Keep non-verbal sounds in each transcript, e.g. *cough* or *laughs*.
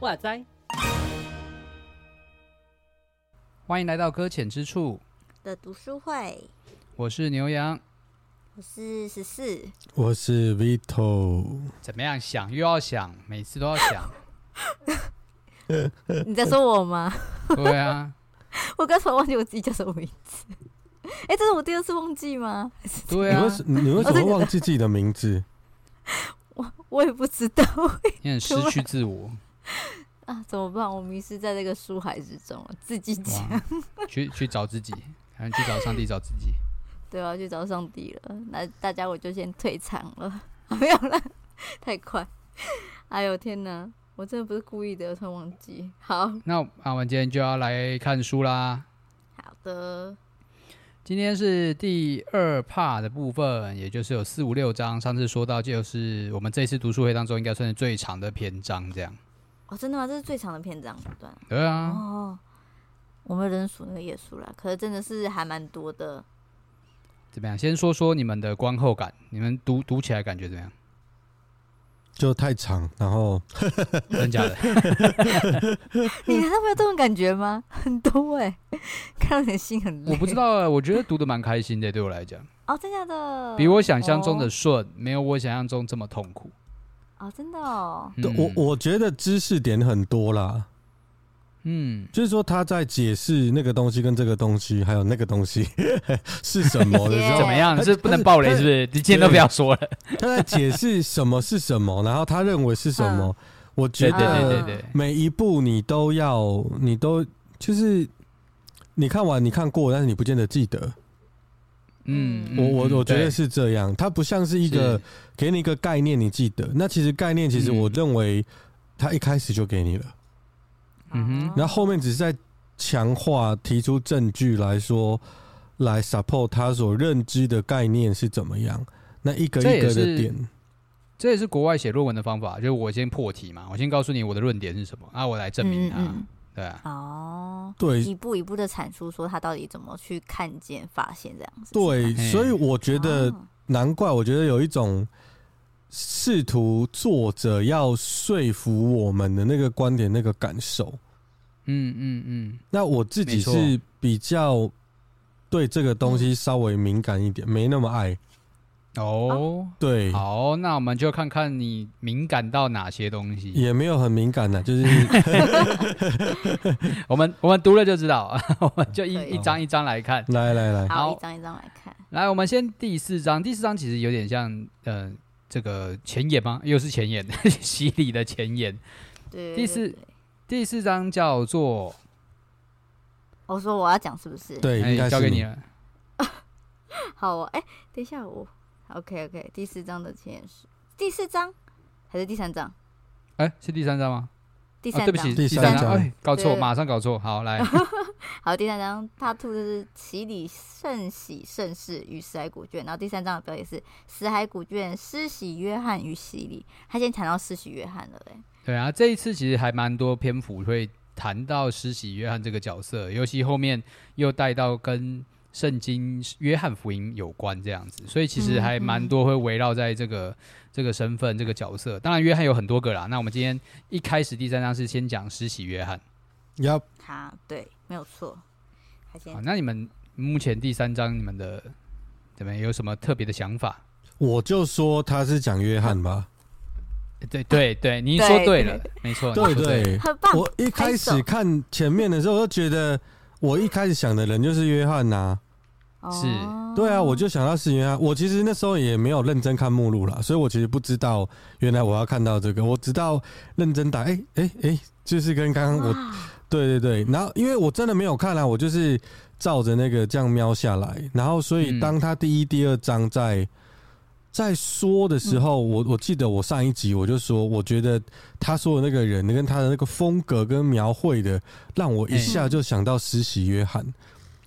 哇塞！欢迎来到搁浅之处的读书会。我是牛羊，我是十四，我是 Vito。怎么样？想又要想，每次都要想。*laughs* *laughs* 你在说我吗？对啊。*laughs* 我刚才忘记我自己叫什么名字。哎，这是我第二次忘记吗？对啊。你为什么忘记自己的名字？我我也不知道。你很失去自我。*laughs* 啊，怎么办？我迷失在这个书海之中，自己讲，去去找自己，还去找上帝，找自己。对啊，去找上帝了。那大家我就先退场了，啊、没有了，太快。哎呦天哪，我真的不是故意的，我突然忘记。好，那我们今天就要来看书啦。好的，今天是第二 part 的部分，也就是有四五六章。上次说到，就是我们这次读书会当中应该算是最长的篇章，这样。哦，真的吗？这是最长的篇章段。对啊。哦，我们人数那个页数了，可是真的是还蛮多的。怎么样？先说说你们的观后感，你们读读起来感觉怎么样？就太长，然后 *laughs* 真假的？*laughs* 你难道没有这种感觉吗？很多哎、欸，*laughs* 看到你心很累。我不知道哎，我觉得读的蛮开心的，对我来讲。哦，真假的？比我想象中的顺，哦、没有我想象中这么痛苦。哦，真的哦，对，我我觉得知识点很多啦，嗯，就是说他在解释那个东西跟这个东西还有那个东西 *laughs* 是什么的时候，*laughs* 怎么样？是不能暴雷是不是？你今天都不要说了。他在解释什么是什么，然后他认为是什么，嗯、我觉得对对对，每一步你都要，你都就是你看完你看过，但是你不见得记得。嗯，我我我觉得是这样，它不像是一个给你一个概念，你记得。那其实概念，其实我认为他一开始就给你了，嗯哼，然后后面只是在强化，提出证据来说，来 support 他所认知的概念是怎么样。那一个一个的点，这，这也是国外写论文的方法，就是我先破题嘛，我先告诉你我的论点是什么，啊，我来证明它。嗯嗯对啊，哦，对，一步一步的阐述，说他到底怎么去看见、发现这样子。对，所以我觉得难怪，我觉得有一种试图作者要说服我们的那个观点、那个感受。嗯嗯嗯。那我自己是比较对这个东西稍微敏感一点，没那么爱。哦，对，好，那我们就看看你敏感到哪些东西。也没有很敏感的，就是 *laughs* 我们我们读了就知道，*laughs* 我们就一一张一张来看。来来来，好，一张一张来看。来，我们先第四章，第四章其实有点像，呃，这个前言吗？又是前言，*laughs* 洗礼的前言。对，第四第四章叫做，我说我要讲是不是？对，应该交给你了。*laughs* 好，哎，等一下我。OK OK，第四章的前言是第四章还是第三章？哎、欸，是第三章吗？第三章，哦、对不起，第三章，哎，搞错，马上搞错。好，来，*laughs* 好，第三章他吐的是洗礼圣喜圣事与死海古卷，然后第三章的标题是死海古卷施洗约翰与洗礼。他先谈到施洗约翰了嘞。对啊，这一次其实还蛮多篇幅会谈到施洗约翰这个角色，尤其后面又带到跟。圣经约翰福音有关这样子，所以其实还蛮多会围绕在这个、嗯、这个身份、这个角色。当然，约翰有很多个啦。那我们今天一开始第三章是先讲施洗约翰。要他对，没有错。好，那你们目前第三章你们的怎么有什么特别的想法？我就说他是讲约翰吧。对对对，你说对了，对没错，对对，对，很棒。我一开始看前面的时候，我就觉得。我一开始想的人就是约翰呐，是，对啊，我就想到是约翰。我其实那时候也没有认真看目录啦，所以我其实不知道原来我要看到这个。我直到认真打，哎哎哎，就是跟刚刚我，对对对，然后因为我真的没有看啊，我就是照着那个这样瞄下来，然后所以当他第一、第二章在。在说的时候，我我记得我上一集我就说，我觉得他说的那个人跟他的那个风格跟描绘的，让我一下就想到实习约翰，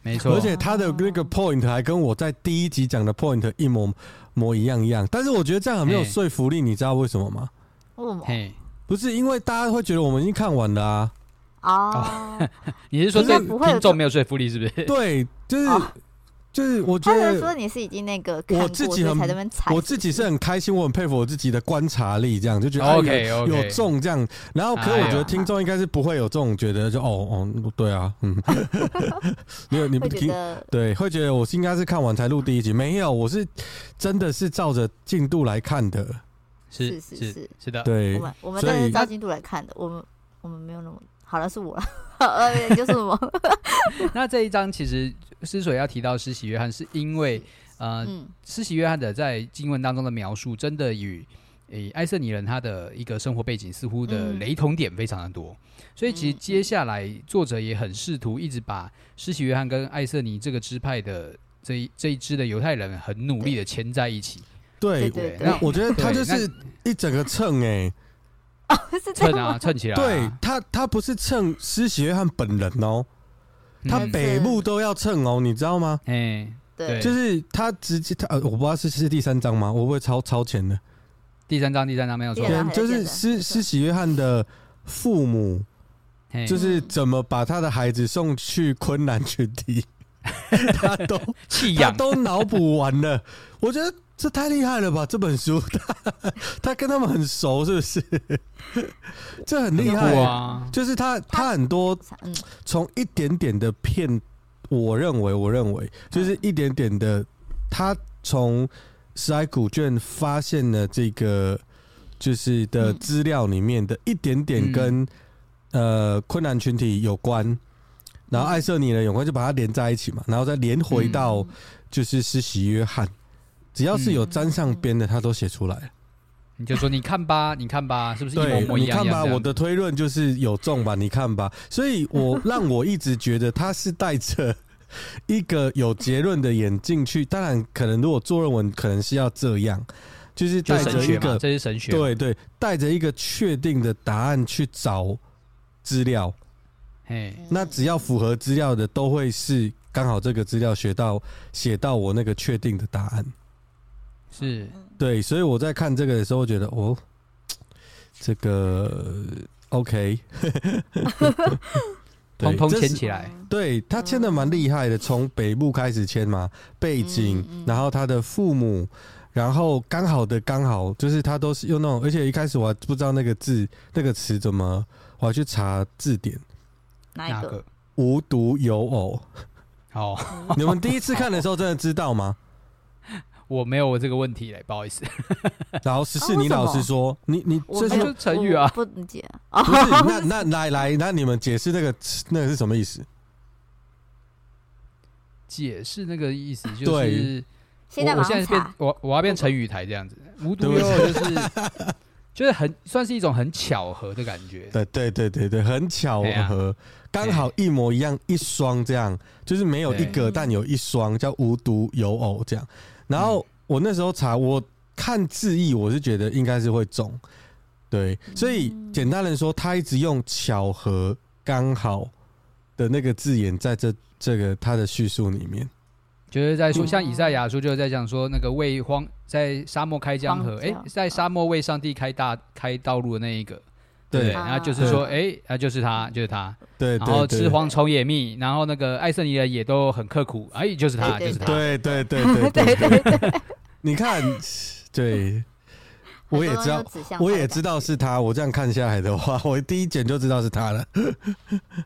没错，而且他的那个 point 还跟我在第一集讲的 point 一模模一样一样，但是我觉得这样很没有说服力，你知道为什么吗？为什么？不是因为大家会觉得我们已经看完了啊。哦，*laughs* 你是说这听众没有说服力是不是？对，就是。哦就是我觉得说你是已经那个我自己很我自己是很开心，我很佩服我自己的观察力，这样就觉得 OK OK 有中这样。然后，可是我觉得听众应该是不会有这种觉得就哦哦对啊，嗯，*laughs* 没有你不听对，会觉得我是应该是看完才录第一集，没有，我是真的是照着进度来看的，是是是是。的，对，我们我们真的是照进度来看的，我们我们没有那么好了，是我了，呃，就是我。*laughs* 那这一章其实。之所以要提到施洗约翰，是因为呃，施洗约翰的在经文当中的描述，真的与诶艾瑟尼人他的一个生活背景似乎的雷同点非常的多，所以其实接下来作者也很试图一直把施洗约翰跟艾瑟尼这个支派的这一这一支的犹太人很努力的牵在一起。对对，那我觉得他就是一整个秤哎，*laughs* 蹭啊蹭起来，对他他不是蹭施洗约翰本人哦。他北部都要蹭哦，你知道吗？哎，对，就是他直接他呃，我不知道是是第三章吗？我不会超超前的。第三章，第三章没有错，就是施施洗约翰的父母，就是怎么把他的孩子送去昆南群体，*laughs* 他都弃养，都脑补完了。我觉得。这太厉害了吧！这本书他 *laughs* 他跟他们很熟，是不是？*laughs* 这很厉害啊！就是他他很多从一点点的片，我认为我认为就是一点点的，他从死海古卷发现了这个就是的资料里面的一点点跟呃困难群体有关，然后爱色尼人有关，就把它连在一起嘛，然后再连回到就是施洗约翰。只要是有沾上边的，他都写出来。你就说，你看吧，你看吧，是不是一模模一样？你看吧，我的推论就是有中吧？你看吧，所以我让我一直觉得他是带着一个有结论的眼镜去。当然，可能如果做论文，可能是要这样，就是带着一个，这是神学，对对，带着一个确定的答案去找资料。嘿，那只要符合资料的，都会是刚好这个资料学到写到我那个确定的答案。是。对，所以我在看这个的时候，我觉得哦，这个 OK，*laughs* 通通牵起来，对，他牵的蛮厉害的，从北部开始牵嘛，背景，然后他的父母，然后刚好的刚好就是他都是用那种，而且一开始我还不知道那个字那个词怎么，我还去查字典，哪个？无独有偶，哦，*laughs* 你们第一次看的时候真的知道吗？我没有我这个问题嘞，不好意思。*laughs* 然后十四，你老实说，你你这是成语啊？不理解啊？不是，*laughs* 那那来来，那你们解释那个那个是什么意思？解释那个意思就是，现在我现在变我我要变成语台这样子，无独有偶就是就是很算是一种很巧合的感觉。对对对对对，很巧合，刚好一模一样一双这样，就是没有一个，但有一双叫无独有偶这样。然后我那时候查，我看字义，我是觉得应该是会中，对，所以简单的说，他一直用巧合刚好的那个字眼在这这个他的叙述里面，就是在说，像以赛亚书就是在讲说那个为荒在沙漠开江河，哎，在沙漠为上帝开大开道路的那一个。对，然后就是说，哎，啊，就是他，就是他。对，然后吃蝗虫野蜜，然后那个艾瑟尼人也都很刻苦，哎，就是他，就是他。对对对对对 *laughs* 对。你看，对，我也知道，我也知道是他。我这样看下来的话，*laughs* 我第一眼就知道是他了。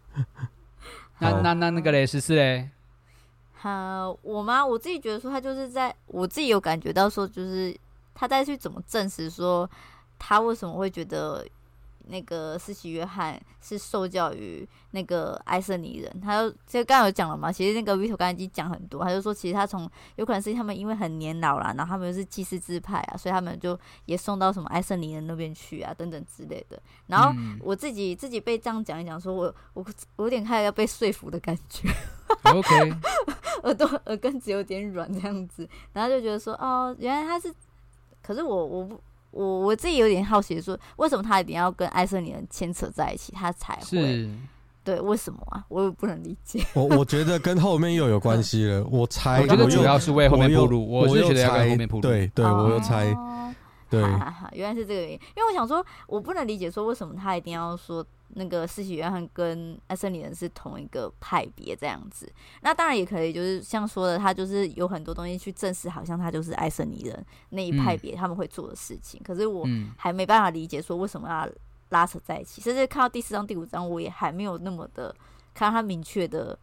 *laughs* 那那那那个嘞，十四嘞？好，我吗？我自己觉得说，他就是在我自己有感觉到说，就是他在去怎么证实说他为什么会觉得。那个斯奇约翰是受教于那个埃瑟尼人，他就其实刚刚有讲了嘛，其实那个 Vito 刚才已经讲很多，他就说其实他从有可能是他们因为很年老啦，然后他们又是祭司支派啊，所以他们就也送到什么埃瑟尼人那边去啊，等等之类的。然后我自己自己被这样讲一讲，说我我我有点开始要被说服的感觉，OK，*laughs* 耳朵耳根子有点软这样子，然后就觉得说哦，原来他是，可是我我不。我我自己有点好奇，说为什么他一定要跟爱色尼人牵扯在一起，他才会对？为什么啊？我也不能理解。我我觉得跟后面又有关系了。我猜，我觉得主要是为后面铺路。我是觉得要跟后面铺路。对对，我又猜。对，哈哈哈，原来是这个原因。因为我想说，我不能理解说为什么他一定要说那个四喜约翰跟爱瑟尼人是同一个派别这样子。那当然也可以，就是像说的，他就是有很多东西去证实，好像他就是爱瑟尼人那一派别他们会做的事情。嗯、可是我还没办法理解说为什么要拉扯在一起。甚至看到第四章、第五章，我也还没有那么的看到他明确的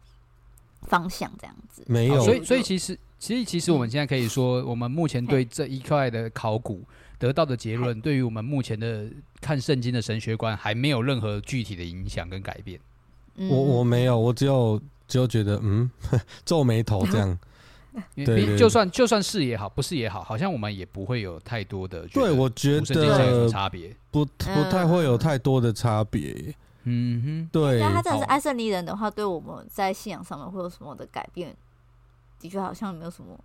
方向这样子。没有，所以所以其实。其实，其实我们现在可以说，我们目前对这一块的考古得到的结论，对于我们目前的看圣经的神学观，还没有任何具体的影响跟改变。我我没有，我只有只有觉得，嗯，*laughs* 皱眉头这样。*laughs* 对，就算就算是也好，不是也好，好像我们也不会有太多的。对，我觉得差别不不太会有太多的差别。嗯哼，对。那他真的是爱瑟尼人的话，对我们在信仰上面会有什么的改变？的确好像没有什么，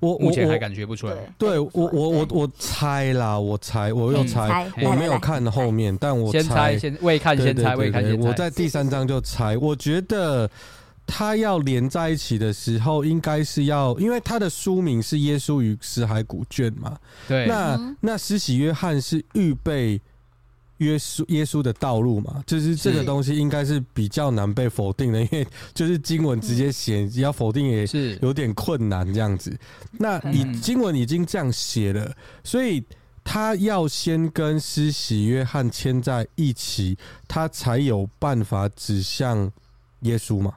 我目前还感觉不出来。对我我我我猜啦，我猜，我又猜，我没有看后面，但我先猜，先未看先猜，未看先猜。我在第三章就猜，我觉得他要连在一起的时候，应该是要，因为他的书名是《耶稣与死海古卷》嘛。对，那那施洗约翰是预备。耶稣耶稣的道路嘛，就是这个东西应该是比较难被否定的，*laughs* 因为就是经文直接写，要否定也是有点困难这样子。那以经文已经这样写了，所以他要先跟施洗约翰牵在一起，他才有办法指向耶稣嘛？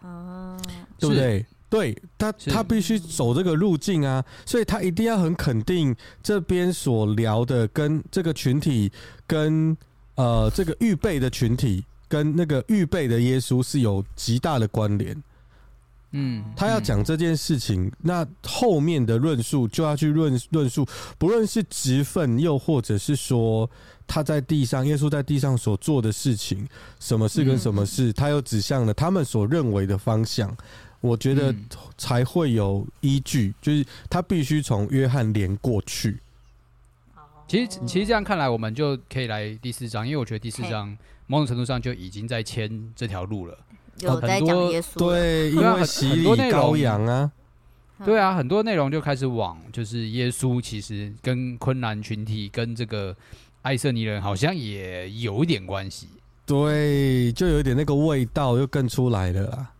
啊，对不对？对他，他必须走这个路径啊，所以他一定要很肯定这边所聊的跟这个群体，跟呃这个预备的群体，跟那个预备的耶稣是有极大的关联。嗯，他要讲这件事情，那后面的论述就要去论论述，不论是职分，又或者是说他在地上，耶稣在地上所做的事情，什么事跟什么事，他又指向了他们所认为的方向。我觉得才会有依据，就是他必须从约翰连过去。其实，其实这样看来，我们就可以来第四章，因为我觉得第四章某种程度上就已经在牵这条路了。有在讲耶稣，对，因为很很多内容啊，对啊，很多内容就开始往就是耶稣其实跟昆兰群体跟这个爱瑟尼人好像也有一点关系。对，就有点那个味道又更出来了啦。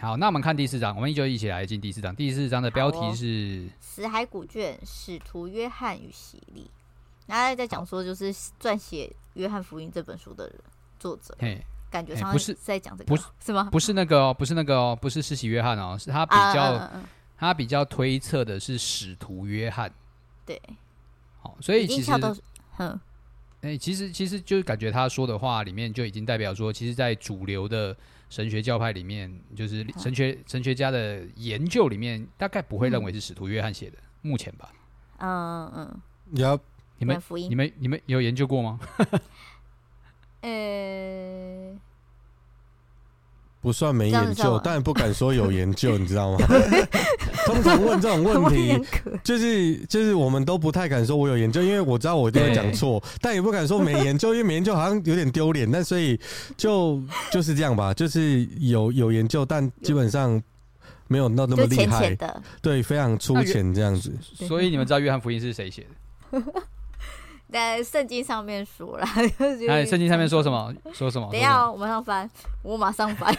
好，那我们看第四章，我们就一起来进第四章。第四章的标题是《死海古卷：使徒约翰与洗礼》。那在讲说，就是撰写《约翰福音》这本书的人作者，嘿，感觉上不是在讲这个，不是是吗？不是那个哦，不是那个哦，不是施洗约翰哦，是他比较他比较推测的是使徒约翰。对，好，所以其实，嗯，哎，其实其实就感觉他说的话里面就已经代表说，其实，在主流的。神学教派里面，就是神学神学家的研究里面，大概不会认为是使徒约翰写的，目前吧。嗯嗯。有你们你们你们有研究过吗？*laughs* 呃。不算没研究，但不敢说有研究，你知道吗？*laughs* *laughs* 通常问这种问题，就是就是我们都不太敢说我有研究，因为我知道我一定会讲错，但也不敢说没研究，因为没研究好像有点丢脸。那所以就就是这样吧，就是有有研究，但基本上没有那那么厉害的，对，非常粗浅这样子。所以你们知道约翰福音是谁写的？*laughs* 在圣经上面说了，哎，圣经上面说什么？*laughs* 说什么？等一下，我马上翻，我马上翻。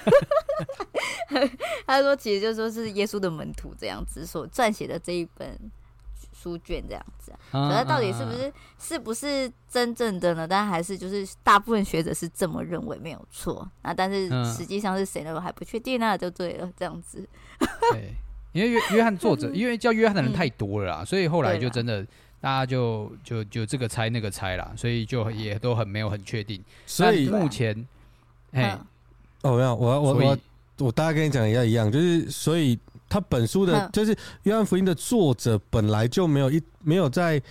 *laughs* 他说，其实就说是耶稣的门徒这样子所撰写的这一本书卷这样子。可是到底是不是是不是真正的呢？但还是就是大部分学者是这么认为，没有错。那但是实际上是谁呢？我还不确定，那就对了，这样子。*laughs* 对，因为约约翰作者，*laughs* 因为叫约翰的人太多了啦，所以后来就真的。大家就就就这个猜那个猜啦，所以就也都很没有很确定。所以目前，哎，哦，没有，我我我我大概跟你讲一下一样，就是所以他本书的，就是约翰福音的作者本来就没有一没有在。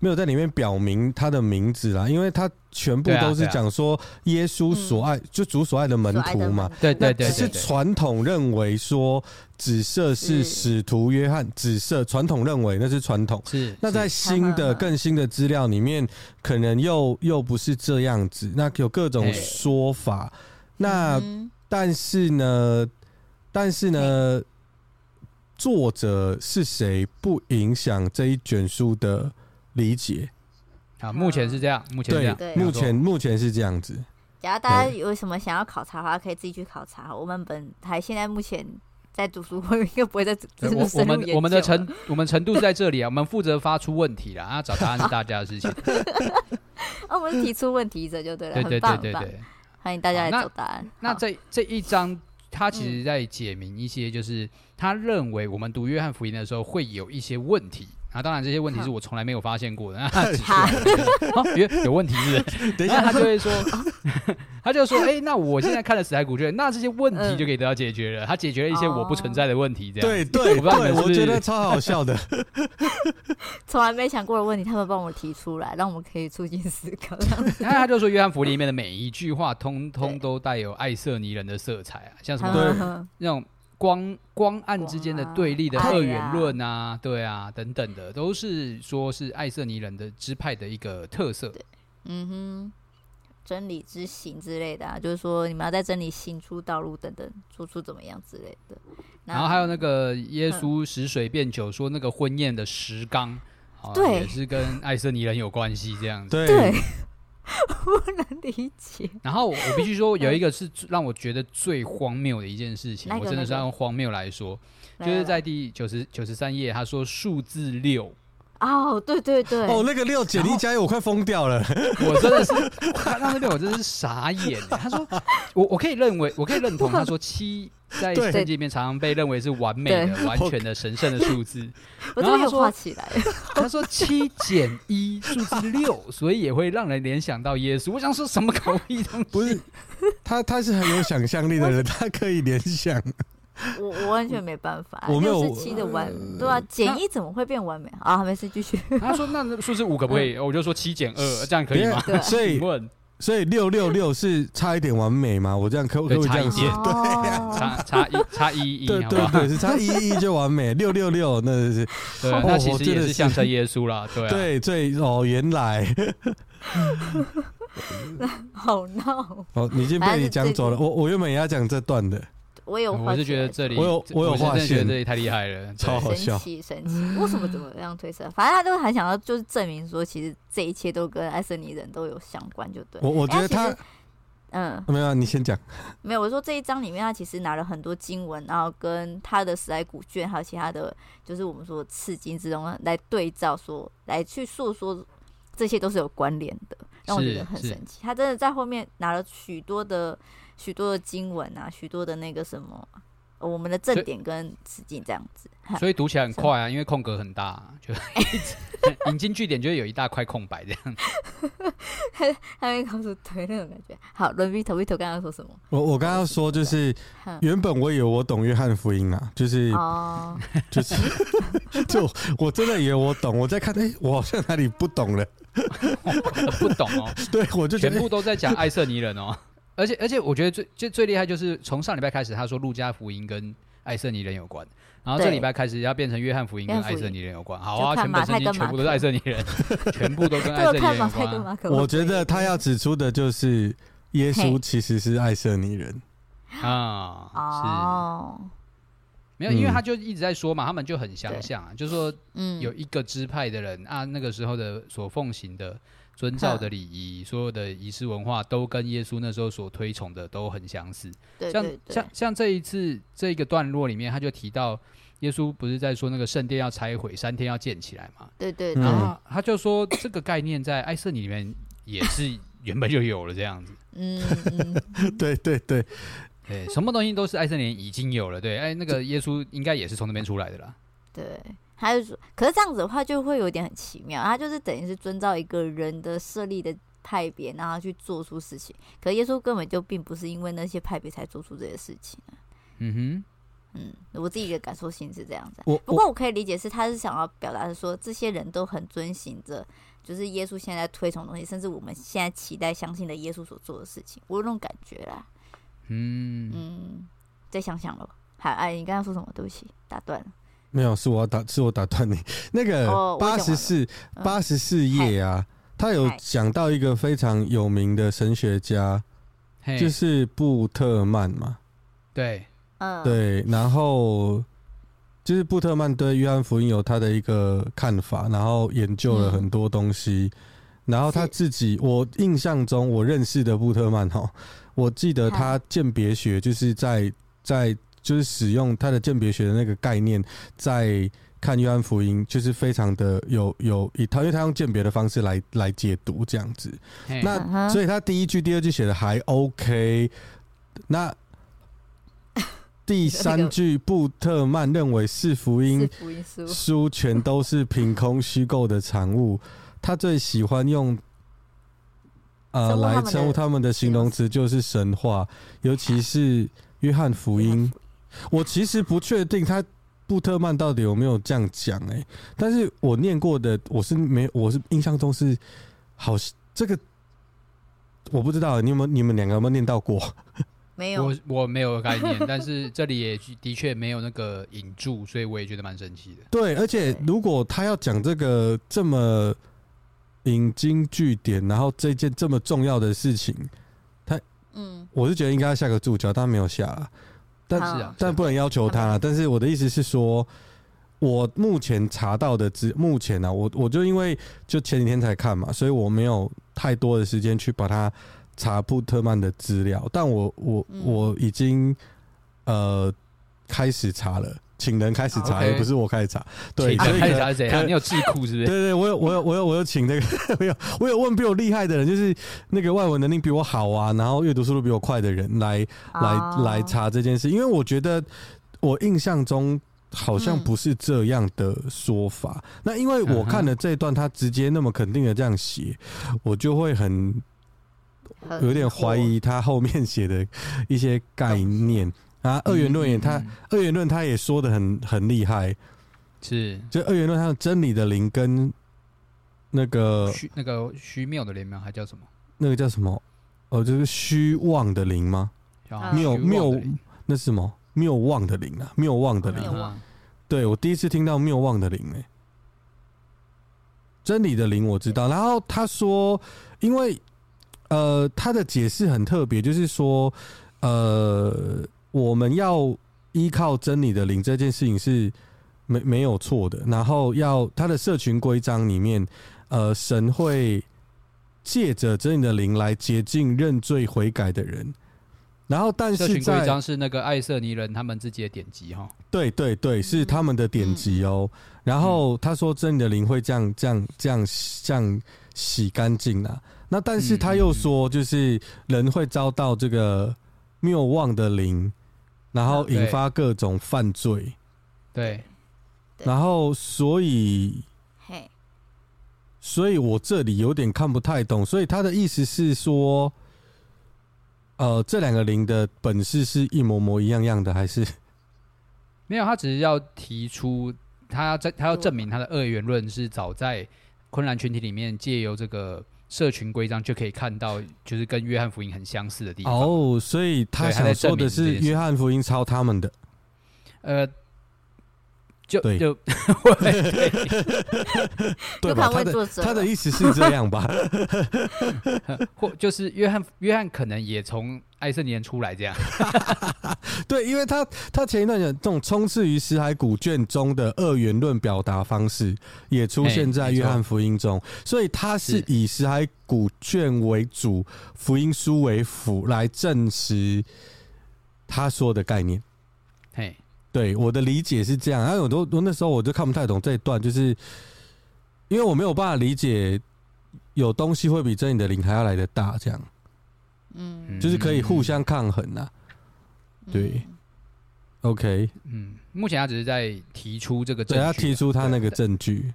没有在里面表明他的名字啦，因为他全部都是讲说耶稣所爱，就主所爱的门徒嘛。对对对，只是传统认为说紫色是使徒约翰，紫色传统认为那是传统。是。那在新的更新的资料里面，可能又又不是这样子。那有各种说法。那但是呢，但是呢，作者是谁不影响这一卷书的。理解。好，目前是这样，目前是这样，对目前目前是这样子。然后大家有什么想要考察的话，可以自己去考察。我们本台现在目前在读书会，应该不会在 *laughs* 我我们我们的程我们程度是在这里啊，*laughs* 我们负责发出问题啦，啊，找答案是大家的事情。啊，*laughs* 我们提出问题者就对了，对对对对对，欢迎大家来找答案。那这这一章，他其实在解明一些，就是他认为我们读约翰福音的时候会有一些问题。啊，当然这些问题是我从来没有发现过的。那他指出来，有 *laughs* 有问题是不是？*laughs* 等一下他就会说，*laughs* 他就说，哎，那我现在看了死海古卷，那这些问题就可以得到解决了。他解决了一些我不存在的问题，这样对对对，我觉得超好笑的。从来没想过的问题，他们帮我提出来，让我们可以促进思考。然后他就说，约翰福音里面的每一句话，通通都带有爱色尼人的色彩啊，像什么那种。光光暗之间的对立的二元论啊，对啊，等等的，都是说是爱瑟尼人的支派的一个特色。嗯哼，真理之行之类的啊，就是说你们要在真理行出道路等等，做出怎么样之类的。然后还有那个耶稣使水变酒，说那个婚宴的石缸，对，也是跟爱瑟尼人有关系，这样子。对。不能理解。然后我必须说，有一个是让我觉得最荒谬的一件事情，我真的是要用荒谬来说，就是在第九十九十三页，他说数字六。哦，对对对。哦，那个六简历加一，我快疯掉了。我真的是，*laughs* 看到那边我真的是傻眼。他说，我我可以认为，我可以认同他说七。*laughs* 在圣经里面常常被认为是完美的、完全的、神圣的数字。*laughs* 然后他说起来，*laughs* 他说七减一数字六，所以也会让人联想到耶稣。我想说什么狗屁东西？不是他，他是很有想象力的人，他可以联想。我我完全没办法，六十七的完，对啊，减一怎么会变完美啊？没事，继续。他说那数字五可不可以？我就说七减二，这样可以吗？所以问。所以六六六是差一点完美吗？我这样可不可以这样写？对，差差一差一一，对对对，是差一一就完美。六六六那是，对，那其实也是象征耶稣啦，*laughs* 对对最哦，原来，*laughs* 好闹哦，你已经被你讲走了。我我原本也要讲这段的。我有，我是觉得这里，我有，我有发现这里太厉害了，*laughs* 超好笑，神奇神奇。*laughs* 为什么怎么样推测？反正他都很想要，就是证明说，其实这一切都跟艾森尼人都有相关，就对。我我觉得他，嗯，没有，你先讲。*laughs* 没有，我说这一章里面，他其实拿了很多经文，然后跟他的史莱古卷，还有其他的就是我们说次经之中来对照，说来去诉说，这些都是有关联的，让我觉得很神奇。他真的在后面拿了许多的。许多的经文啊，许多的那个什么，我们的正点跟词境这样子，*laughs* 所以读起来很快啊，因为空格很大，就 *laughs* 引经据典就会有一大块空白这样。他 *laughs* 他会告诉对那种感觉。好，伦比头比头刚刚说什么？我我刚刚说就是，原本我以为我懂约翰福音啊，就是哦，就是就我真的以为我懂，我在看，哎，我好像哪里不懂了，不懂哦。对，我就全部都在讲爱色尼人哦。而且而且，我觉得最最最厉害就是从上礼拜开始，他说路加福音跟爱色尼人有关，然后这礼拜开始要变成约翰福音跟爱色尼人有关。好啊，全本圣经全部都是爱色尼人，全部都跟爱色尼人有关。*laughs* 我觉得他要指出的就是耶稣其实是爱色尼人。啊，是，没有，因为他就一直在说嘛，他们就很相像啊，就是说，嗯，有一个支派的人啊，那个时候的所奉行的。遵照的礼仪，所有的仪式文化都跟耶稣那时候所推崇的都很相似。对对对对，像像像这一次这一个段落里面，他就提到耶稣不是在说那个圣殿要拆毁，三天要建起来嘛？对对对。然后他就说这个概念在爱色尼里面也是 *laughs* 原本就有了这样子。嗯，对 *laughs* 对对，*laughs* 对，什么东西都是爱色尼已经有了。对，哎，那个耶稣应该也是从那边出来的啦。对。他就说，可是这样子的话，就会有点很奇妙。他就是等于是遵照一个人的设立的派别，然后去做出事情。可耶稣根本就并不是因为那些派别才做出这些事情。嗯哼，嗯，我自己的感受性是这样子。不过我可以理解是，他是想要表达的说，这些人都很遵循着，就是耶稣现在推崇的东西，甚至我们现在期待相信的耶稣所做的事情。我有那种感觉啦。嗯嗯，再想想喽。好，哎，你刚刚说什么？对不起，打断了。没有，是我打，是我打断你。那个八十四八十四页啊，他有讲到一个非常有名的神学家，就是布特曼嘛。对，嗯，对。然后就是布特曼对约翰福音有他的一个看法，然后研究了很多东西，嗯、然后他自己，我印象中我认识的布特曼哈，我记得他鉴别学就是在在就是使用他的鉴别学的那个概念在。看约翰福音就是非常的有有一套，因为他用鉴别的方式来来解读这样子。那所以他第一句、第二句写的还 OK。那第三句，布特曼认为是福音书全都是凭空虚构的产物。他最喜欢用呃来称呼他们的形容词就是神话，尤其是约翰福音。我其实不确定他。布特曼到底有没有这样讲？哎，但是我念过的，我是没，我是印象中是好这个，我不知道你有没有，你们两个有没有念到过？没有，我我没有概念，但是这里也的确没有那个引注，所以我也觉得蛮神奇的。对，而且如果他要讲这个这么引经据典，然后这件这么重要的事情，他嗯，我是觉得应该要下个注脚，但他没有下。但是啊，但不能要求他。但是我的意思是说，我目前查到的资，目前呢、啊，我我就因为就前几天才看嘛，所以我没有太多的时间去把它查布特曼的资料。但我我我已经呃开始查了。请人开始查，也不是我开始查。对，请人开始查是怎样？你有智库是不是？*laughs* 对对，我有，我有，我有，我有请那个，*laughs* 我有，我有问比我厉害的人，就是那个外文能力比我好啊，然后阅读速度比我快的人来来来查这件事。因为我觉得我印象中好像不是这样的说法。那因为我看了这一段，他直接那么肯定的这样写，我就会很有点怀疑他后面写的一些概念。啊，二元论也他，嗯嗯、二元论他也说的很很厉害，是就二元论，他的真理的灵跟那个虚那个虚谬的灵吗？还叫什么？那个叫什么？哦，就是虚妄的灵吗？谬谬那是什么？谬妄的灵啊，谬妄的灵。啊、对，我第一次听到谬妄的灵诶、欸，真理的灵我知道。然后他说，因为呃，他的解释很特别，就是说呃。我们要依靠真理的灵这件事情是没没有错的。然后要他的社群规章里面，呃，神会借着真理的灵来洁净认罪悔改的人。然后，但是社群规章是那个爱色尼人他们自己的典籍哈。对对对，是他们的典籍哦。然后他说真理的灵会这样这样这样这样洗干净啊。那但是他又说，就是人会遭到这个谬妄的灵。然后引发各种犯罪，对，然后所以，嘿，所以我这里有点看不太懂，所以他的意思是说，呃，这两个零的本事是一模模一样样的，还是没有？他只是要提出，他要证，他要证明他的二元论是早在昆兰群体里面借由这个。社群规章就可以看到，就是跟约翰福音很相似的地方。哦，所以他想说的是约翰福音抄他们的。呃，就对就 *laughs* 对，对吧？他的他的意思是这样吧？*laughs* 或就是约翰约翰可能也从。爱色尼人出来这样，*laughs* 对，因为他他前一段讲这种充斥于死海古卷中的二元论表达方式，也出现在约翰福音中，所以他是以死海古卷为主，福音书为辅来证实他说的概念。嘿，对，我的理解是这样。然后我都我那时候我就看不太懂这一段，就是因为我没有办法理解有东西会比真理的灵还要来的大这样。嗯，就是可以互相抗衡呐、对，OK，嗯，目前他只是在提出这个证据，对，他提出他那个证据。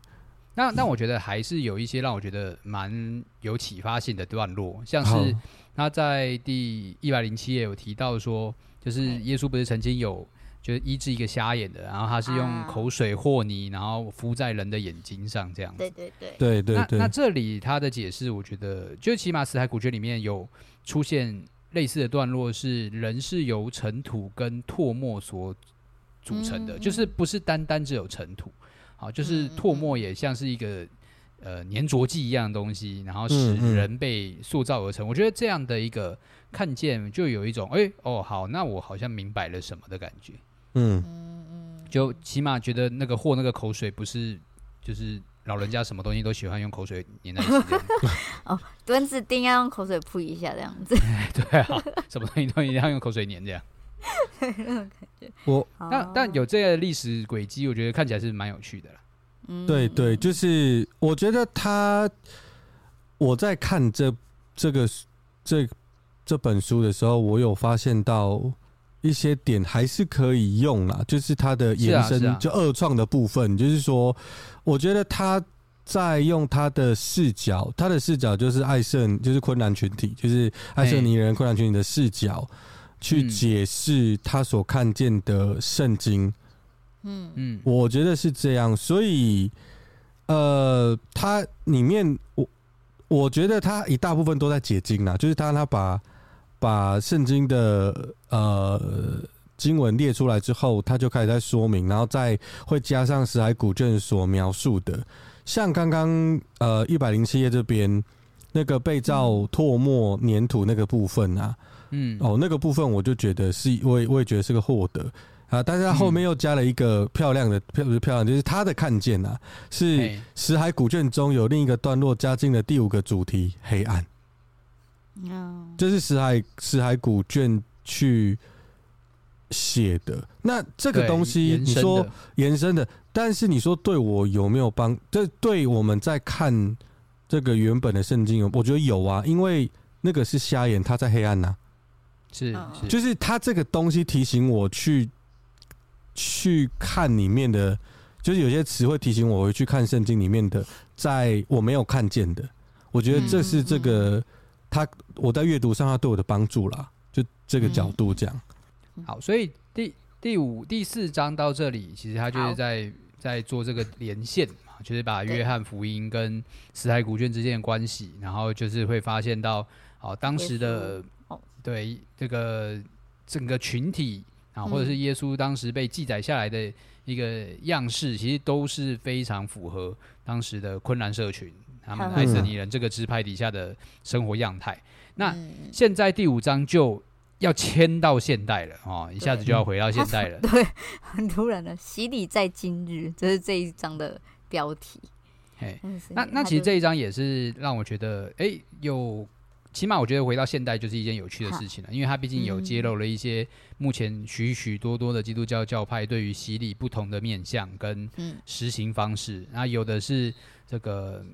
那那我觉得还是有一些让我觉得蛮有启发性的段落，像是他在第一百零七页有提到说，就是耶稣不是曾经有就是医治一个瞎眼的，然后他是用口水和泥，然后敷在人的眼睛上这样子。对对对，对对对。那那这里他的解释，我觉得就起码死海古卷里面有。出现类似的段落是人是由尘土跟唾沫所组成的，嗯、就是不是单单只有尘土，好，就是唾沫也像是一个呃粘着剂一样的东西，然后使人被塑造而成。嗯嗯、我觉得这样的一个看见，就有一种哎、欸、哦好，那我好像明白了什么的感觉。嗯就起码觉得那个货那个口水不是就是。老人家什么东西都喜欢用口水粘在一起这样 *laughs* 哦，墩子钉要用口水扑一下这样子。*laughs* 对啊，什么东西都一定要用口水粘这样。*laughs* 我但但有这个历史轨迹，我觉得看起来是蛮有趣的啦。嗯，对对，就是我觉得他我在看这这个这这本书的时候，我有发现到一些点还是可以用啦，就是它的延伸，是啊是啊，就二创的部分，就是说。我觉得他在用他的视角，他的视角就是爱胜，就是困难群体，就是爱胜尼人困难群体的视角，去解释他所看见的圣经。嗯嗯，我觉得是这样，所以呃，他里面我我觉得他一大部分都在解经啦，就是他他把把圣经的呃。经文列出来之后，他就开始在说明，然后再会加上死海古卷所描述的，像刚刚呃一百零七页这边那个被造唾沫粘土那个部分啊，嗯，哦那个部分我就觉得是，我也我也觉得是个获得。啊，但是他后面又加了一个漂亮的，漂不是漂亮，就是他的看见啊，是死海古卷中有另一个段落加进了第五个主题黑暗，嗯，这是死海死海古卷去。写的。那这个东西，你说延伸的，但是你说对我有没有帮？这对我们在看这个原本的圣经，我觉得有啊，因为那个是瞎眼，他在黑暗呐、啊，是，是，就是他这个东西提醒我去去看里面的，就是有些词会提醒我回去看圣经里面的，在我没有看见的，我觉得这是这个他我在阅读上他对我的帮助啦，就这个角度讲。好，所以第第五、第四章到这里，其实他就是在在做这个连线嘛，就是把约翰福音跟死海古卷之间的关系，然后就是会发现到，哦，当时的对这个整个群体啊，或者是耶稣当时被记载下来的一个样式，其实都是非常符合当时的昆兰社群他们爱斯尼人这个支派底下的生活样态。那现在第五章就。要迁到现代了哦，一下子就要回到现代了。*laughs* 对，很突然的洗礼在今日，这是这一章的标题。嘿，那那其实这一章也是让我觉得，哎、欸，有起码我觉得回到现代就是一件有趣的事情了，因为它毕竟有揭露了一些目前许许多多的基督教教派对于洗礼不同的面向跟实行方式。那有的是这个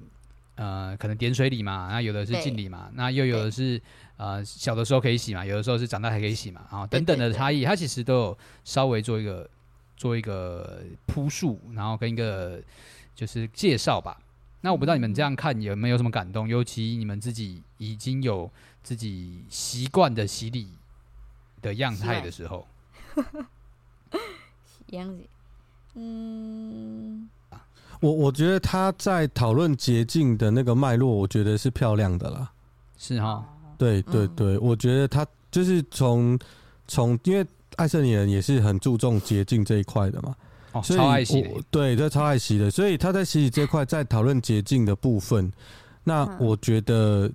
呃，可能点水礼嘛，那有的是敬礼嘛，那又有的是。呃，小的时候可以洗嘛，有的时候是长大还可以洗嘛，啊，等等的差异，它其实都有稍微做一个做一个铺述，然后跟一个就是介绍吧。那我不知道你们这样看有没有什么感动，尤其你们自己已经有自己习惯的洗礼的样态的时候，*laughs* 样子，嗯，我我觉得他在讨论捷径的那个脉络，我觉得是漂亮的啦，是哈。对对对，我觉得他就是从从，因为爱色尼人也是很注重洁净这一块的嘛，哦，超爱洗的，对，他超爱洗的，所以他在洗洗这块在讨论洁净的部分，那我觉得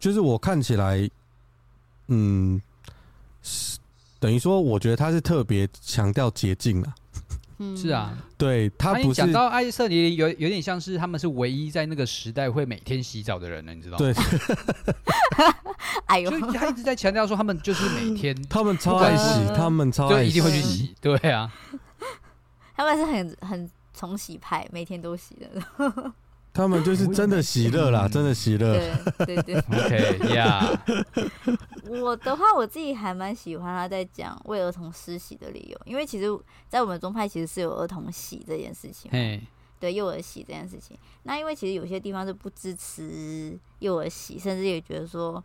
就是我看起来，嗯，等于说，我觉得他是特别强调洁净了。是啊，对他不是讲到爱色尼有有点像是他们是唯一在那个时代会每天洗澡的人呢，你知道吗？对，*laughs* 哎呦，所以他一直在强调说他们就是每天，他们超爱洗，他们超爱洗，就一定会去洗，对啊，*laughs* 他们是很很重洗派，每天都洗的。他们就是真的喜乐啦，真的喜乐。对对对，OK 呀。我的话，我自己还蛮喜欢他在讲为儿童施洗的理由，因为其实，在我们宗派其实是有儿童洗这件事情。对，幼儿洗这件事情。那因为其实有些地方是不支持幼儿洗，甚至也觉得说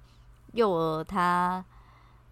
幼儿他。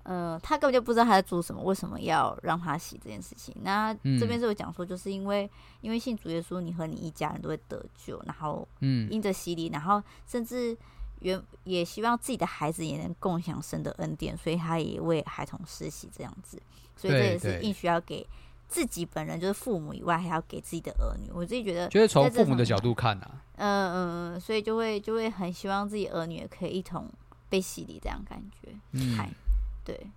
呃，他根本就不知道他在做什么，为什么要让他洗这件事情？那这边是有讲说，就是因为、嗯、因为信主耶稣，你和你一家人都会得救，然后嗯，因着洗礼，然后甚至原也希望自己的孩子也能共享神的恩典，所以他也为孩童施洗这样子。所以这也是应许要给自己本人，就是父母以外，还要给自己的儿女。我自己觉得，就是从父母的角度看啊，嗯嗯嗯，所以就会就会很希望自己儿女也可以一同被洗礼，这样感觉，嗯。对，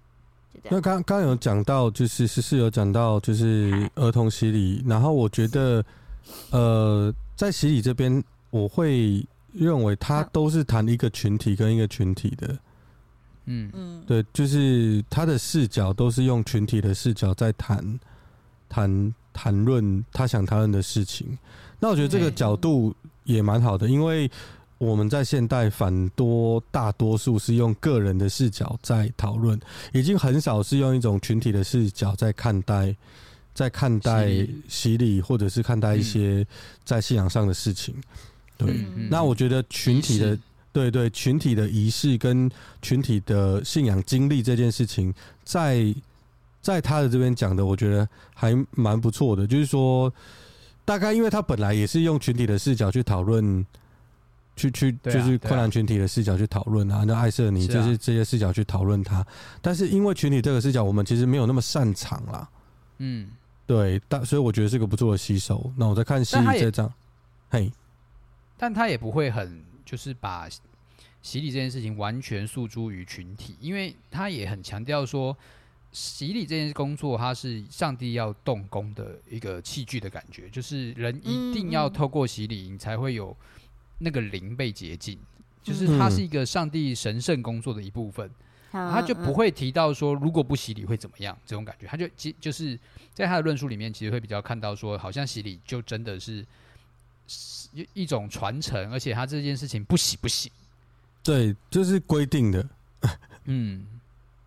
那刚刚有讲到，就是诗诗有讲到，就是 *laughs* 儿童洗礼。然后我觉得，呃，在洗礼这边，我会认为他都是谈一个群体跟一个群体的。嗯嗯，对，就是他的视角都是用群体的视角在谈谈谈论他想谈论的事情。那我觉得这个角度也蛮好的，因为。我们在现代反多大多数是用个人的视角在讨论，已经很少是用一种群体的视角在看待，在看待洗礼或者是看待一些在信仰上的事情。对，那我觉得群体的对对群体的仪式跟群体的信仰经历这件事情，在在他的这边讲的，我觉得还蛮不错的。就是说，大概因为他本来也是用群体的视角去讨论。去去就是困难群体的视角去讨论啊，那艾瑟尼就是这些视角去讨论它，但是因为群体这个视角，我们其实没有那么擅长啦。嗯，对，但所以我觉得是个不错的吸收。那我在看洗礼这张，嘿，但他也不会很就是把洗礼这件事情完全诉诸于群体，因为他也很强调说，洗礼这件工作，它是上帝要动工的一个器具的感觉，就是人一定要透过洗礼，你才会有。那个灵被洁净，就是它是一个上帝神圣工作的一部分，嗯、他就不会提到说如果不洗礼会怎么样这种感觉，他就其就是在他的论述里面，其实会比较看到说，好像洗礼就真的是一一种传承，而且他这件事情不洗不行，对，就是规定的，*laughs* 嗯。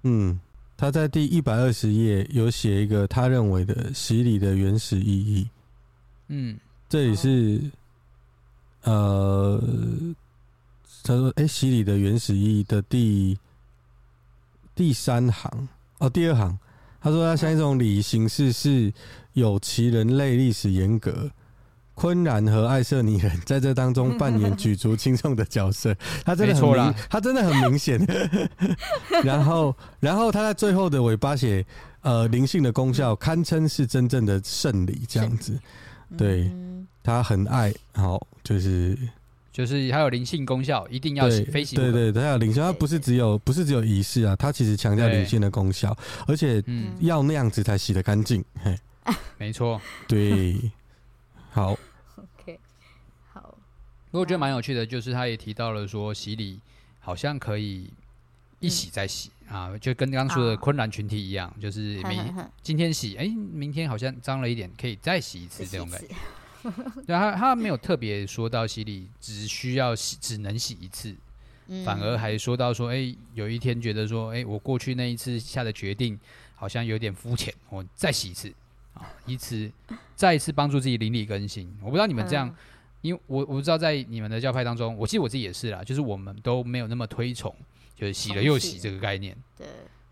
嗯，他在第一百二十页有写一个他认为的洗礼的原始意义，嗯，这里是。呃，他说：“哎、欸，洗礼的原始意义的第第三行哦，第二行，他说他像一种礼仪形式，是有其人类历史严格。昆然和爱色尼人在这当中扮演举足轻重的角色，*laughs* 他真的很明，他真的很明显。然后，然后他在最后的尾巴写，呃，灵性的功效堪称是真正的圣礼，这样子，对。”他很爱好，就是就是还有灵性功效，一定要洗飞行。对对对，他有灵性，他不是只有不是只有仪式啊，他其实强调灵性的功效，而且要那样子才洗得干净。嘿，*laughs* 没错，对，好，OK，好。不过我觉得蛮有趣的，就是他也提到了说，洗礼好像可以一洗再洗啊，就跟刚刚说的昆兰群体一样，就是明 *laughs* 今天洗，哎，明天好像脏了一点，可以再洗一次这种感觉。*laughs* 对，他他没有特别说到洗礼只需要洗，只能洗一次，反而还说到说，哎，有一天觉得说，哎，我过去那一次下的决定好像有点肤浅，我再洗一次啊，以此再一次帮助自己邻里更新。我不知道你们这样，因为我我不知道在你们的教派当中，我记得我自己也是啦，就是我们都没有那么推崇，就是洗了又洗这个概念。对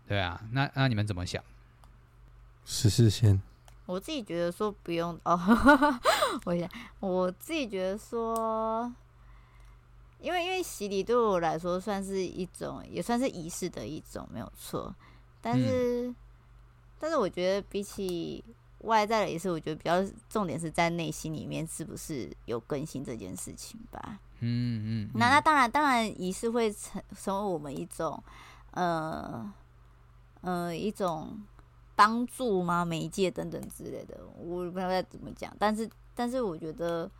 对啊，那那你们怎么想？十四先。我自己觉得说不用哦，*laughs* 我想我自己觉得说，因为因为洗礼对我来说算是一种，也算是仪式的一种，没有错。但是，嗯、但是我觉得比起外在的仪式，我觉得比较重点是在内心里面是不是有更新这件事情吧。嗯嗯。那那当然，当然仪式会成成为我们一种，呃呃一种。帮助吗？媒介等等之类的，我不知道该怎么讲。但是，但是我觉得，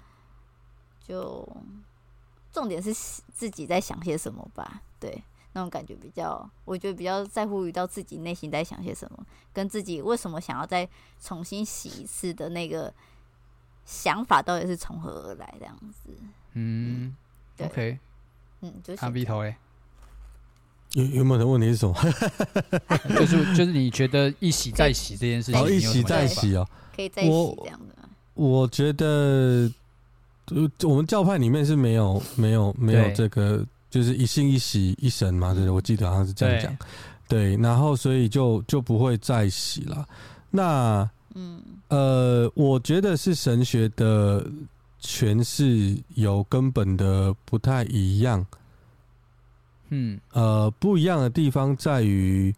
就重点是自己在想些什么吧。对，那种感觉比较，我觉得比较在乎于到自己内心在想些什么，跟自己为什么想要再重新洗一次的那个想法，到底是从何而来？这样子。嗯，对，OK，嗯，就是有没有的问题是什么？*laughs* 就是就是你觉得一洗再洗这件事情，哦，一洗再洗哦，可以再洗这样的。我觉得，我们教派里面是没有没有没有这个，就是一信一洗一神嘛，对，我记得好像是这样讲。对，然后所以就就不会再洗了。那嗯呃，我觉得是神学的诠释有根本的不太一样。嗯，呃，不一样的地方在于，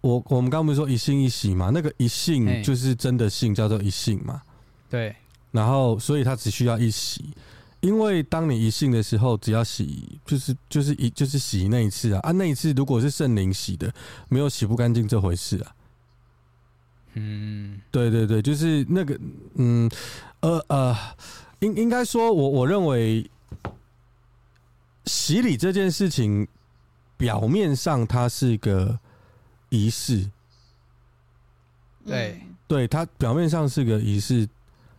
我我们刚刚不是说一信一洗嘛？那个一信就是真的信，叫做一信嘛。对。然后，所以他只需要一洗，因为当你一信的时候，只要洗，就是就是一就是洗那一次啊啊，那一次如果是圣灵洗的，没有洗不干净这回事啊。嗯，对对对，就是那个，嗯，呃呃，应应该说我我认为洗礼这件事情，表面上它是一个仪式，对，对，它表面上是个仪式，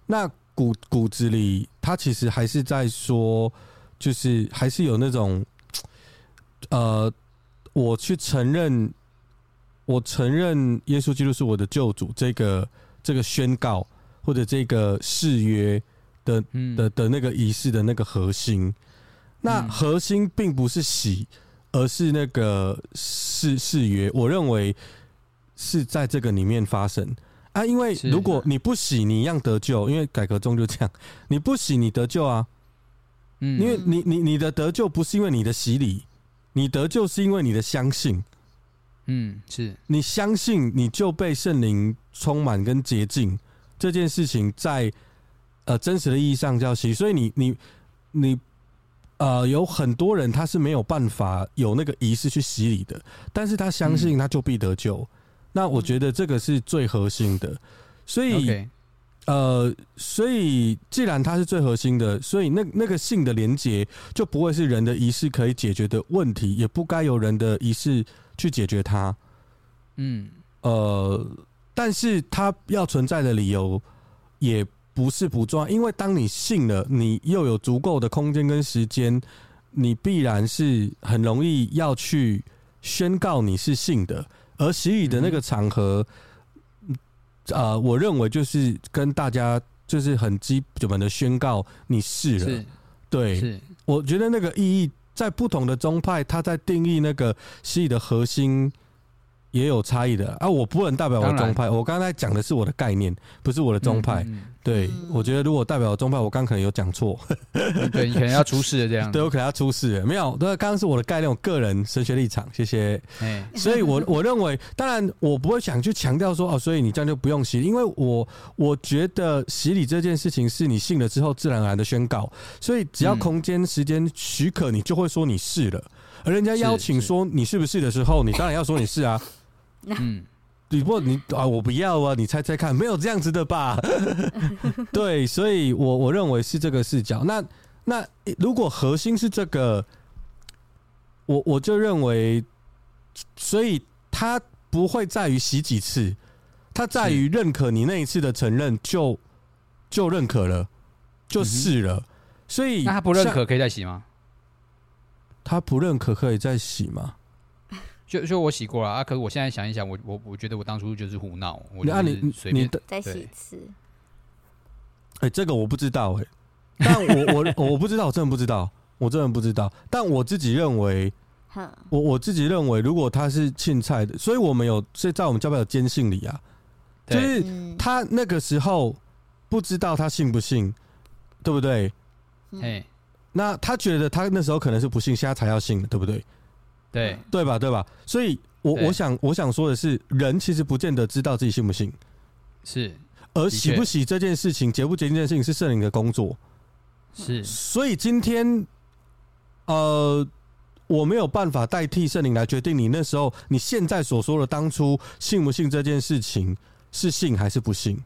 那骨骨子里，它其实还是在说，就是还是有那种，呃，我去承认。我承认耶稣基督是我的救主，这个这个宣告或者这个誓约的的的那个仪式的那个核心，那核心并不是洗，而是那个誓誓约。我认为是在这个里面发生。啊，因为如果你不洗，你一样得救，因为改革中就这样，你不洗你得救啊，嗯，因为你你你的得救不是因为你的洗礼，你得救是因为你的相信。嗯，是。你相信你就被圣灵充满跟洁净。这件事情在，在呃真实的意义上叫洗，所以你你你呃有很多人他是没有办法有那个仪式去洗礼的，但是他相信他就必得救。嗯、那我觉得这个是最核心的，所以、okay. 呃，所以既然它是最核心的，所以那那个性的连接就不会是人的仪式可以解决的问题，也不该有人的仪式。去解决它，嗯，呃，但是它要存在的理由也不是不重要，因为当你信了，你又有足够的空间跟时间，你必然是很容易要去宣告你是信的，而洗礼的那个场合，嗯呃，我认为就是跟大家就是很基本的宣告你是了，是对，是，我觉得那个意义。在不同的宗派，他在定义那个洗礼的核心也有差异的啊！我不能代表我的宗派，我刚才讲的是我的概念，不是我的宗派。嗯嗯对、嗯，我觉得如果代表宗派，我刚可能有讲错。对，你可能要出事了这样。*laughs* 对，我可能要出事了。没有，对，刚刚是我的概念，我个人神学立场。谢谢。哎，所以我 *laughs* 我认为，当然我不会想去强调说哦，所以你这样就不用洗，因为我我觉得洗礼这件事情是你信了之后自然而然的宣告，所以只要空间时间许可，你就会说你是了。而人家邀请说你是不是的时候，你当然要说你是啊。嗯。你不你啊，我不要啊！你猜猜看，没有这样子的吧？*laughs* 对，所以我我认为是这个视角。那那如果核心是这个，我我就认为，所以他不会在于洗几次，他在于认可你那一次的承认就，就就认可了，就是了。所以那他不认可可以再洗吗？他不认可可以再洗吗？就就我洗过了啊，可是我现在想一想，我我我觉得我当初就是胡闹，我就随便再洗一次。哎、欸，这个我不知道哎、欸，但我我我不知道，我真的不知道，我真的不知道。但我自己认为，我我自己认为，如果他是青菜的，所以我们有，所以在我们教会有坚信里啊，就是他那个时候不知道他信不信，对不对？哎，那他觉得他那时候可能是不信，现在才要信，对不对？对对吧？对吧？所以我，我我想我想说的是，人其实不见得知道自己信不信，是。而洗不洗这件事情，洁不洁净这件事情，是圣灵的工作，是。所以今天，呃，我没有办法代替圣灵来决定你那时候，你现在所说的当初信不信这件事情，是信还是不信。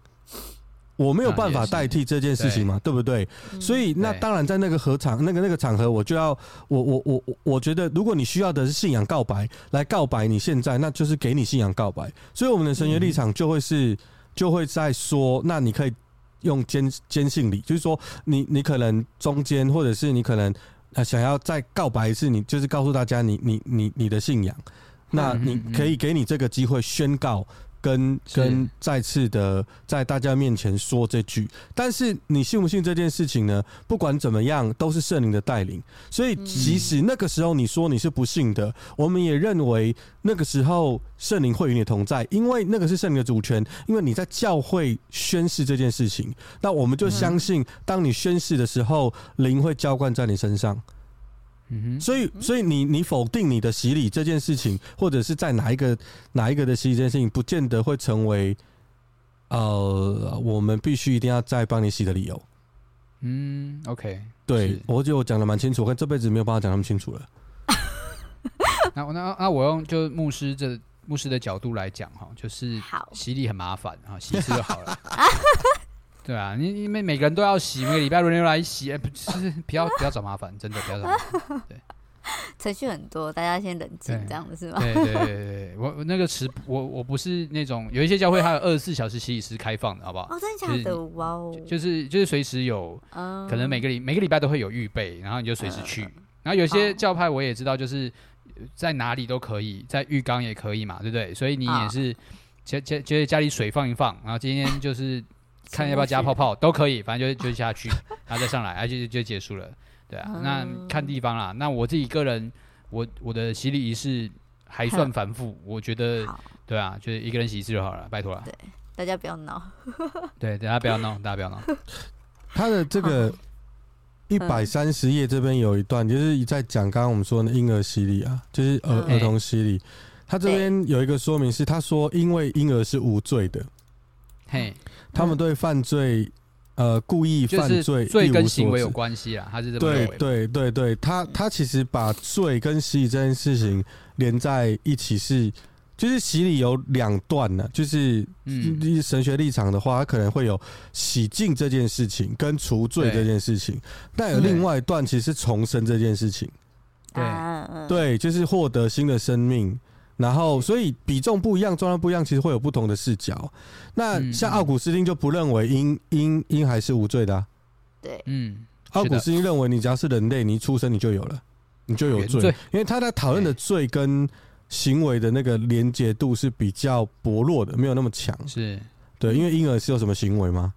我没有办法代替这件事情嘛，对不对？所以那当然在那个合场、那个那个场合，我就要我我我我觉得，如果你需要的是信仰告白来告白你现在，那就是给你信仰告白。所以我们的神学立场就会是就会在说，那你可以用坚坚信理，就是说你你可能中间或者是你可能想要再告白一次，你就是告诉大家你你你你的信仰，那你可以给你这个机会宣告。跟跟再次的在大家面前说这句，但是你信不信这件事情呢？不管怎么样，都是圣灵的带领。所以即使那个时候你说你是不信的，我们也认为那个时候圣灵会与你同在，因为那个是圣灵的主权。因为你在教会宣誓这件事情，那我们就相信，当你宣誓的时候，灵会浇灌在你身上。所以，所以你你否定你的洗礼这件事情，或者是在哪一个哪一个的洗礼这件事情，不见得会成为呃我们必须一定要再帮你洗的理由。嗯，OK，对，我觉得我讲的蛮清楚，但这辈子没有办法讲那么清楚了。*laughs* 那那那我用就牧师这牧师的角度来讲哈，就是洗礼很麻烦啊，洗一次就好了。*laughs* 对啊，你你每每个人都要洗，每个礼拜轮流来洗，哎，不是不要不要找麻烦，真的不要找麻烦。*laughs* 对，程序很多，大家先冷静，这样子是吗？对对对对，我我那个词，我我不是那种有一些教会它有二十四小时洗礼师开放的，好不好？哦，真的假的？哇哦，就是就是随时有，可能每个礼每个礼拜都会有预备，然后你就随时去。然后有些教派我也知道，就是在哪里都可以，在浴缸也可以嘛，对不对？所以你也是，家家就是家里水放一放，然后今天就是。看要不要加泡泡都可以，反正就就下去，*laughs* 然后再上来，哎，就就结束了，对啊。那看地方啦。那我自己个人，我我的洗礼仪式还算繁复，我觉得，对啊，就是一个人洗一次就好了，拜托了。对，大家不要闹。*laughs* 对，大家不要闹，*laughs* 大家不要闹。他的这个一百三十页这边有一段，就是在讲刚刚我们说的婴儿洗礼啊，就是儿儿童洗礼。他这边有一个说明是，他说因为婴儿是无罪的。嘿，他们对犯罪，呃，故意犯罪，罪跟行为有关系啦，他是这么认为。对对对对，他他其实把罪跟洗礼这件事情连在一起是，就是洗礼有两段呢，就是嗯，神学立场的话，他可能会有洗净这件事情跟除罪这件事情，但有另外一段其实是重生这件事情，对。对，就是获得新的生命。然后，所以比重不一样，重量不一样，其实会有不同的视角。那像奥古斯丁就不认为婴婴婴孩是无罪的，啊，对，嗯，奥古斯丁认为你只要是人类，你一出生你就有了，你就有罪，罪。因为他在讨论的罪跟行为的那个连结度是比较薄弱的，没有那么强。是。对，因为婴儿是有什么行为吗？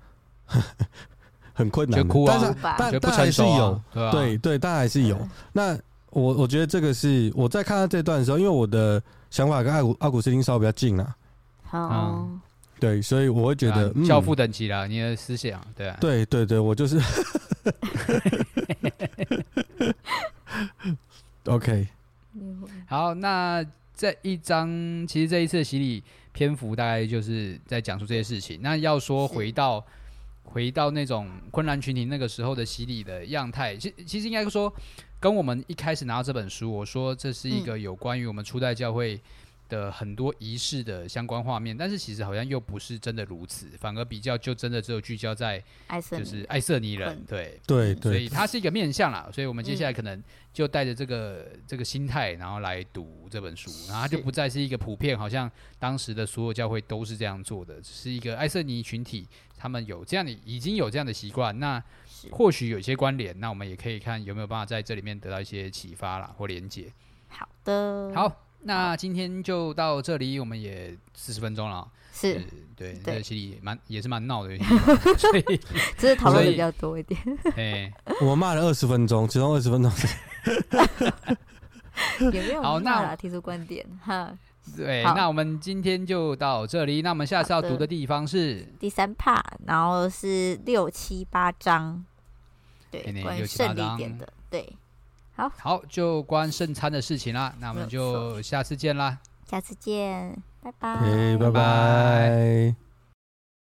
*laughs* 很困难，哭啊，但是但但还是有，对对，但还是有。那我我觉得这个是我在看到这段的时候，因为我的。想法跟奥古奥古斯丁稍微比较近啊，好，对，所以我会觉得教父等级了，你的思想，对啊，对对对，我就是，*laughs* OK，好，那这一章其实这一次的洗礼篇幅大概就是在讲述这些事情。那要说回到回到那种昆兰群体那个时候的洗礼的样态，其其实应该说。跟我们一开始拿到这本书，我说这是一个有关于我们初代教会的很多仪式的相关画面，但是其实好像又不是真的如此，反而比较就真的只有聚焦在就是爱色尼人，对。对对，所以它是一个面向啦，所以我们接下来可能就带着这个这个心态，然后来读这本书，然后它就不再是一个普遍，好像当时的所有教会都是这样做的，只是一个爱色尼群体，他们有这样的已经有这样的习惯，那。或许有一些关联，那我们也可以看有没有办法在这里面得到一些启发啦或连接。好的，好，那今天就到这里，我们也四十分钟了。是，对，对，这其实蛮也是蛮闹的，*laughs* 所以只是讨论比较多一点。哎，我骂了二十分钟，其中二十分钟 *laughs* 有没有？*laughs* 好，那提出观点哈。对，那我们今天就到这里。那我们下次要读的地方是第三 part，然后是六七八章。对，关于胜利点的，对，好，好，就关圣餐的事情啦。那我们就下次见啦，下次见，拜拜，拜拜。